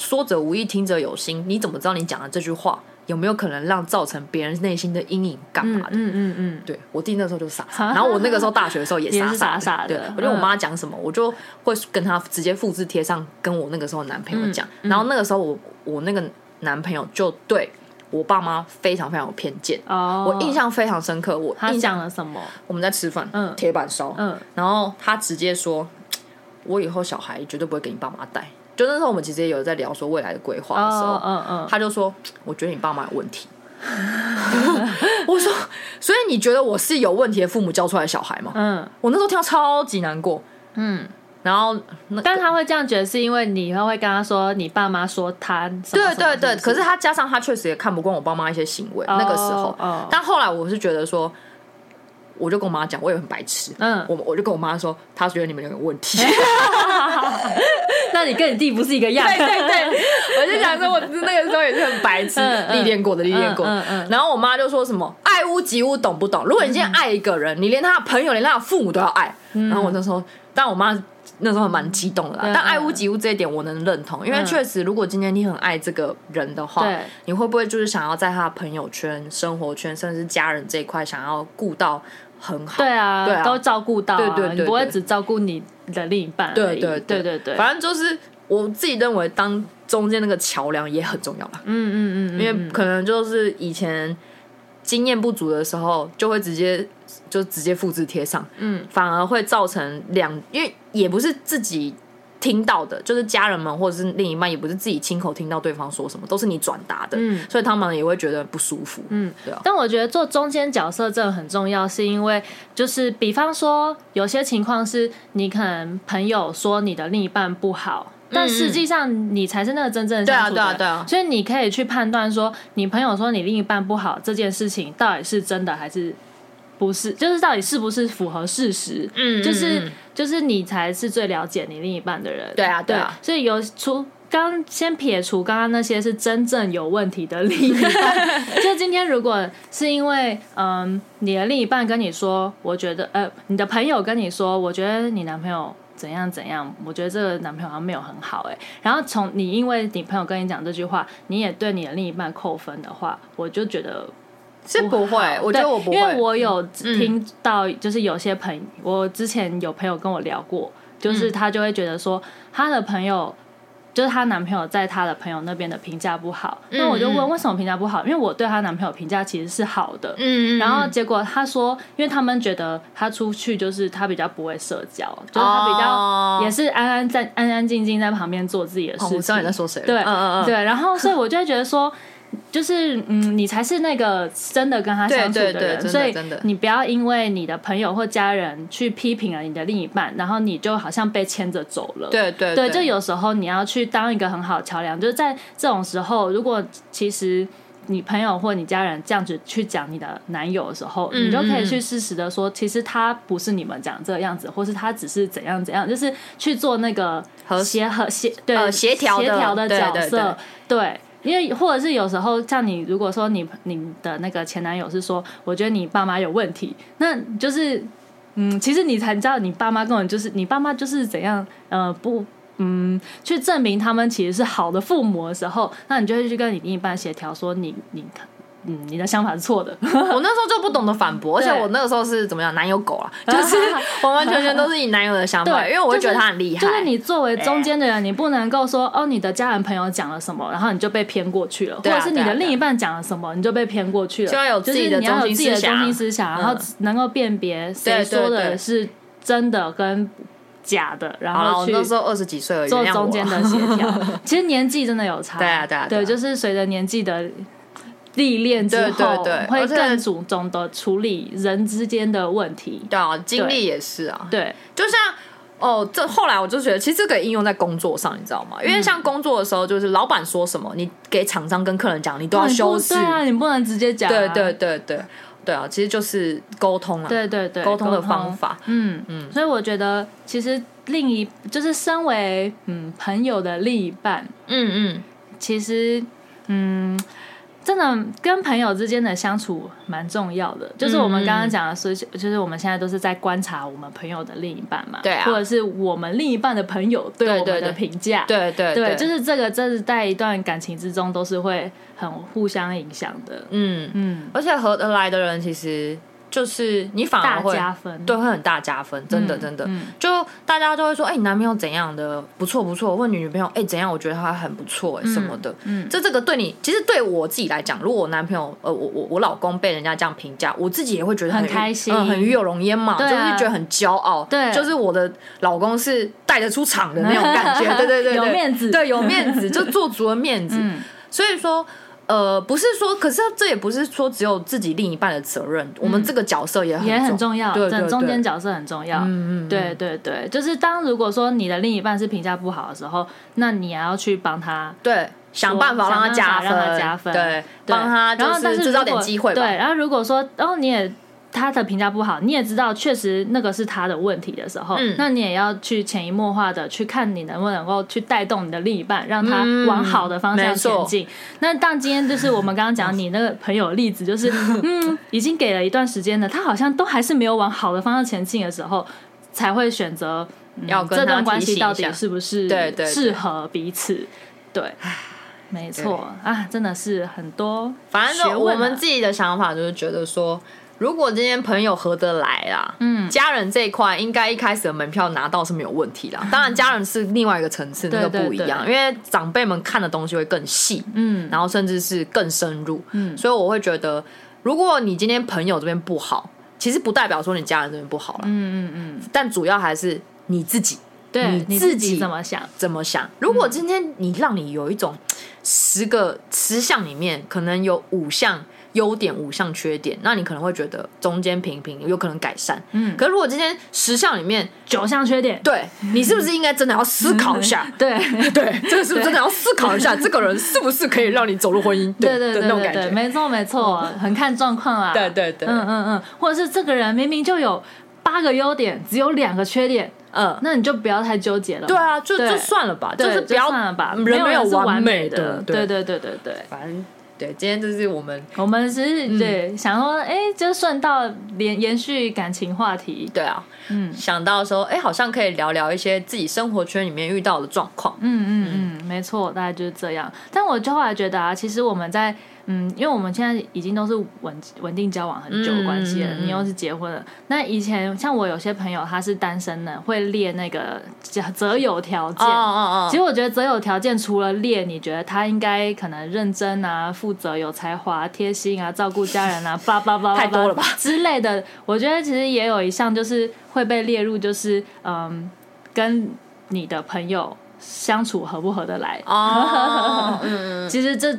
说者无意，听者有心，你怎么知道你讲的这句话？有没有可能让造成别人内心的阴影？干嘛的？嗯嗯对，我弟那时候就傻傻，然后我那个时候大学的时候也傻傻的，傻对，我觉得我妈讲什么，我就会跟她直接复制贴上，跟我那个时候男朋友讲。然后那个时候我我那个男朋友就对我爸妈非常非常有偏见。哦，我印象非常深刻。我印象了什么？我们在吃饭，嗯，铁板烧，嗯，然后他直接说，我以后小孩绝对不会给你爸妈带。就那时候，我们其实也有在聊说未来的规划的时候，嗯嗯，他就说：“我觉得你爸妈有问题。”我说：“所以你觉得我是有问题的父母教出来的小孩吗？”嗯，我那时候听到超级难过。嗯，然后，但是他会这样觉得，是因为你会跟他说你爸妈说他对对对，可是他加上他确实也看不惯我爸妈一些行为。那个时候，但后来我是觉得说。我就跟我妈讲，我也很白痴。嗯，我我就跟我妈说，她觉得你们有问题。那你跟你弟不是一个样？对对对，我就想说，我那个时候也是很白痴，历练过的，历练过。嗯嗯。然后我妈就说什么“爱屋及乌”，懂不懂？如果你今天爱一个人，你连他的朋友，连他的父母都要爱。然后我就说，但我妈那时候蛮激动的啦。但爱屋及乌这一点，我能认同，因为确实，如果今天你很爱这个人的话，你会不会就是想要在他的朋友圈、生活圈，甚至是家人这一块，想要顾到？很好，对啊，对啊，都照顾到，对对对，你不会只照顾你的另一半，对对对对对，反正就是我自己认为，当中间那个桥梁也很重要吧，嗯嗯嗯，因为可能就是以前经验不足的时候，就会直接就直接复制贴上，嗯，反而会造成两，因为也不是自己。听到的，就是家人们或者是另一半，也不是自己亲口听到对方说什么，都是你转达的，嗯，所以他们也会觉得不舒服，嗯，对啊。但我觉得做中间角色真的很重要，是因为就是比方说有些情况是你可能朋友说你的另一半不好，嗯、但实际上你才是那个真正的相处的，对啊，对啊，对啊。所以你可以去判断说，你朋友说你另一半不好这件事情到底是真的还是。不是，就是到底是不是符合事实？嗯，就是就是你才是最了解你另一半的人。对啊，对啊。所以有除刚先撇除刚刚那些是真正有问题的另一半，就今天如果是因为嗯你的另一半跟你说，我觉得呃你的朋友跟你说，我觉得你男朋友怎样怎样，我觉得这个男朋友好像没有很好哎，然后从你因为你朋友跟你讲这句话，你也对你的另一半扣分的话，我就觉得。是不会，我觉得我不会，因为我有听到，就是有些朋友，嗯、我之前有朋友跟我聊过，就是他就会觉得说，他的朋友就是她男朋友在她的朋友那边的评价不好，那、嗯、我就问为什么评价不好？因为我对她男朋友评价其实是好的，嗯，然后结果他说，因为他们觉得他出去就是他比较不会社交，就是他比较也是安安在安安静静在旁边做自己的事情。哦、我知道你在说谁？对，嗯嗯嗯，对，然后所以我就会觉得说。就是嗯，你才是那个真的跟他相处的人，对对对，所以你不要因为你的朋友或家人去批评了你的另一半，然后你就好像被牵着走了。对对对，对，就有时候你要去当一个很好的桥梁，就是在这种时候，如果其实你朋友或你家人这样子去讲你的男友的时候，你就可以去适时的说，其实他不是你们讲这个样子，或是他只是怎样怎样，就是去做那个和谐和协对协调协调的角色，对。因为或者是有时候像你，如果说你你的那个前男友是说，我觉得你爸妈有问题，那就是嗯，其实你才知道你爸妈根本就是你爸妈就是怎样呃不嗯去证明他们其实是好的父母的时候，那你就会去跟你另一半协调说你你。嗯，你的想法是错的。我那时候就不懂得反驳，而且我那个时候是怎么样，男友狗啊，就是完完全全都是以男友的想法，因为我会觉得他很厉害。就是你作为中间的人，你不能够说哦，你的家人朋友讲了什么，然后你就被偏过去了，或者是你的另一半讲了什么，你就被偏过去了。就要有自己的中心思想，然后能够辨别谁说的是真的跟假的，然后去。那时候二十几岁而已，做中间的协调。其实年纪真的有差，对啊对啊，对，就是随着年纪的。历练之后，对对对，会更主动的处理人之间的问题。对啊，经历也是啊。对，就像哦，这后来我就觉得，其实这个应用在工作上，你知道吗？因为像工作的时候，就是老板说什么，你给厂商跟客人讲，你都要修饰。对啊，你不能直接讲。对对对对对啊，其实就是沟通啊。对对对，沟通的方法。嗯嗯，所以我觉得，其实另一就是身为嗯朋友的另一半，嗯嗯，其实嗯。真的跟朋友之间的相处蛮重要的，就是我们刚刚讲的是，就是我们现在都是在观察我们朋友的另一半嘛，对啊，或者是我们另一半的朋友对我们的评价，对对对，就是这个，这是在一段感情之中都是会很互相影响的，嗯嗯，而且合得来的人其实。就是你反而会加分，对，会很大加分，真的真的，就大家都会说，哎，你男朋友怎样？的不错不错，问你女朋友，哎，怎样？我觉得他很不错，哎，什么的，嗯，这这个对你，其实对我自己来讲，如果我男朋友，呃，我我我老公被人家这样评价，我自己也会觉得很开心，很与有荣焉嘛，就是觉得很骄傲，对，就是我的老公是带得出场的那种感觉，对对对，有面子，对，有面子，就做足了面子，所以说。呃，不是说，可是这也不是说只有自己另一半的责任，嗯、我们这个角色也很也很重要，对，对，对，中间角色很重要，嗯嗯，对对对，就是当如果说你的另一半是评价不好的时候，那你也要去帮他，对，想办法让他加分，让他加分，对，帮他，然后但是制造点机会，对，然后如果说，然后你也。他的评价不好，你也知道，确实那个是他的问题的时候，嗯、那你也要去潜移默化的去看你能不能够去带动你的另一半，让他往好的方向前进。嗯、那但今天就是我们刚刚讲 你那个朋友的例子，就是 嗯，已经给了一段时间了，他好像都还是没有往好的方向前进的时候，才会选择、嗯、要跟这段关系到底是不是对适合彼此？对，对，对，没错。啊，真的是很多，反正我们自己的想法就是觉得说。如果今天朋友合得来啦，嗯，家人这一块应该一开始的门票拿到是没有问题的。当然，家人是另外一个层次，那个不一样，因为长辈们看的东西会更细，嗯，然后甚至是更深入，嗯，所以我会觉得，如果你今天朋友这边不好，其实不代表说你家人这边不好了。嗯嗯嗯。但主要还是你自己，对你自己怎么想？怎么想？如果今天你让你有一种十个十项里面可能有五项。优点五项缺点，那你可能会觉得中间平平，有可能改善。嗯，可是如果今天十项里面九项缺点，对，你是不是应该真的要思考一下？对 对，这个是不是真的要思考一下？这个人是不是可以让你走入婚姻？对对对对对，没错没错，很看状况啊。对对对，嗯嗯嗯，或者是这个人明明就有八个优点，只有两个缺点，嗯，那你就不要太纠结了。对啊，就就算了吧，就是不要算了吧，人没有完美的。对对对对对，反正。对，今天就是我们，我们只是、嗯、对想说，哎，就顺道连延续感情话题。对啊，嗯，想到说，哎，好像可以聊聊一些自己生活圈里面遇到的状况。嗯嗯嗯，嗯，没错，大概就是这样。但我就后来觉得啊，其实我们在。嗯，因为我们现在已经都是稳稳定交往很久的关系了，嗯、你又是结婚了。那以前像我有些朋友他是单身的，会列那个择友条件。哦哦哦。其实我觉得择友条件除了列，你觉得他应该可能认真啊、负责、有才华、贴心啊、照顾家人啊，叭叭叭，太多了吧之类的。我觉得其实也有一项就是会被列入，就是嗯，跟你的朋友相处合不合得来。哦。嗯其实这。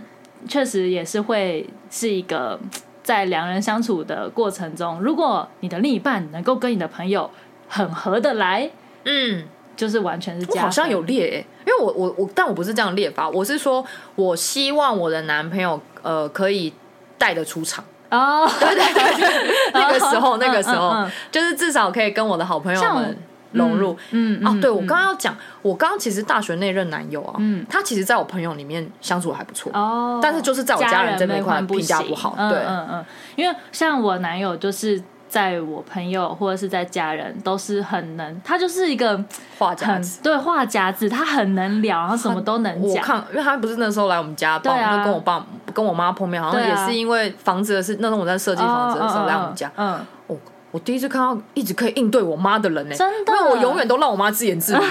确实也是会是一个 在两人相处的过程中，如果你的另一半能够跟你的朋友很合得来，嗯，就是完全是这样。我好像有列、欸，因为我我我，但我不是这样列法，我是说我希望我的男朋友呃可以带得出场哦，对对对对，那个时候那个时候、就是至少可以跟我的好朋友们。融入，嗯，嗯啊，对，我刚刚要讲，我刚刚其实大学那任男友啊，嗯，他其实在我朋友里面相处还不错，哦，但是就是在我家人这边评价不好，对，嗯嗯，因为像我男友就是在我朋友或者是在家人都是很能，他就是一个话夹子，对，话夹子，他很能聊，然后什么都能讲。我看，因为他不是那时候来我们家，对啊，就跟我爸跟我妈碰面，好像也是因为房子的事，那时候我在设计房子的时候来我们家，嗯。我第一次看到一直可以应对我妈的人呢，真的，因为我永远都让我妈自言自语，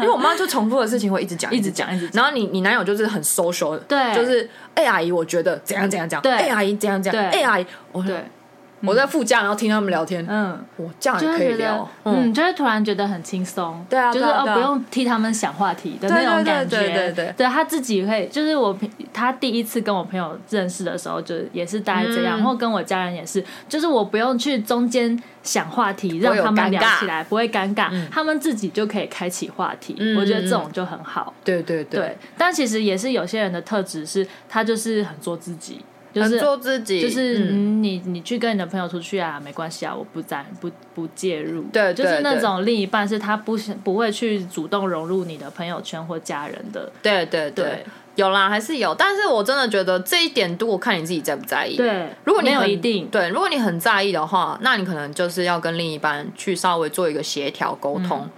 因为我妈就重复的事情会一直讲，一直讲，一直讲。然后你你男友就是很 social，对，就是哎阿姨，我觉得怎样怎样讲，对，哎阿姨怎样怎样，哎阿姨，我对。我在副驾，然后听他们聊天。嗯，我这样也可以聊。嗯，就会突然觉得很轻松。对啊，就是哦，不用替他们想话题的那种感觉。对对对，对他自己会，就是我他第一次跟我朋友认识的时候，就也是大概这样。然后跟我家人也是，就是我不用去中间想话题，让他们聊起来不会尴尬，他们自己就可以开启话题。我觉得这种就很好。对对对。但其实也是有些人的特质是，他就是很做自己。就是做自己，就是你你去跟你的朋友出去啊，没关系啊，我不在不不介入。对，就是那种另一半是他不不会去主动融入你的朋友圈或家人的。对对对，有啦，还是有，但是我真的觉得这一点，如果看你自己在不在意。对，如果你有一定对，如果你很在意的话，那你可能就是要跟另一半去稍微做一个协调沟通。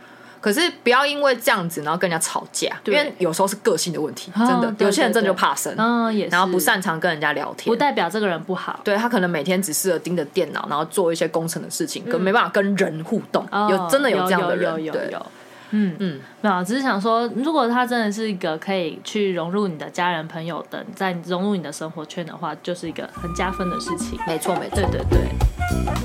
可是不要因为这样子，然后跟人家吵架，因为有时候是个性的问题，真的。有些人真的就怕生，嗯，也是，然后不擅长跟人家聊天，不代表这个人不好。对，他可能每天只适合盯着电脑，然后做一些工程的事情，跟没办法跟人互动。有真的有这样的人，有有有。嗯嗯，没有，只是想说，如果他真的是一个可以去融入你的家人朋友的，在融入你的生活圈的话，就是一个很加分的事情。没错没错，对对对。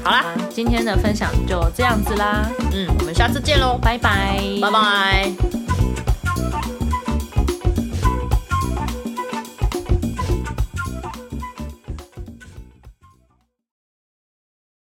好啦，今天的分享就这样子啦。嗯，我们下次见喽，拜拜，拜拜。